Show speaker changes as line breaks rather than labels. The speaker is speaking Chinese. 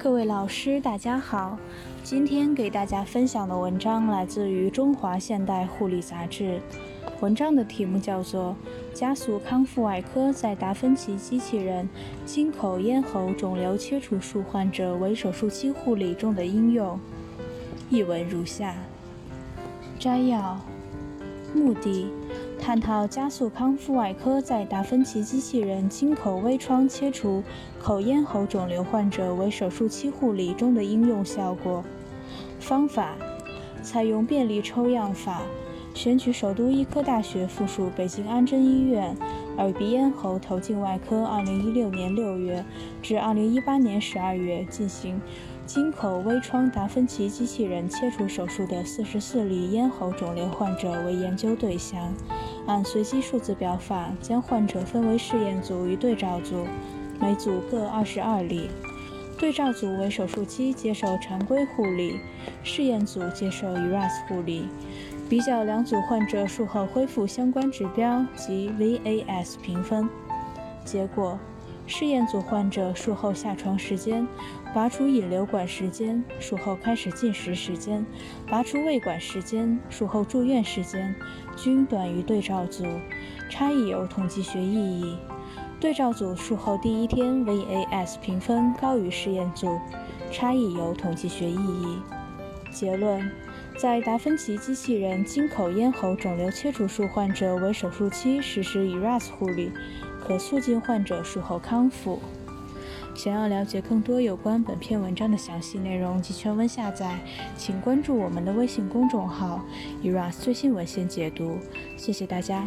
各位老师，大家好。今天给大家分享的文章来自于《中华现代护理杂志》，文章的题目叫做《加速康复外科在达芬奇机器人经口咽喉肿瘤切除术患者为手术期护理中的应用》。译文如下：摘要，目的。探讨加速康复外科在达芬奇机器人经口微创切除口咽喉肿瘤患者为手术期护理中的应用效果。方法：采用便利抽样法，选取首都医科大学附属北京安贞医院耳鼻咽喉头颈外科2016年6月至2018年12月进行经口微创达芬奇机器人切除手术的44例咽喉肿瘤患者为研究对象。按随机数字表法，将患者分为试验组与对照组，每组各二十二例。对照组为手术期接受常规护理，试验组接受 ERAS 护理。比较两组患者术后恢复相关指标及 VAS 评分。结果。试验组患者术后下床时间、拔除引流管时间、术后开始进食时间、拔除胃管时间、术后住院时间均短于对照组，差异有统计学意义。对照组术后第一天 VAS 评分高于试验组，差异有统计学意义。结论：在达芬奇机器人经口咽喉肿瘤切除术患者为手术期实施 ERAS 护理。可促进患者术后康复。想要了解更多有关本篇文章的详细内容及全文下载，请关注我们的微信公众号 “eras 最新文献解读”。谢谢大家。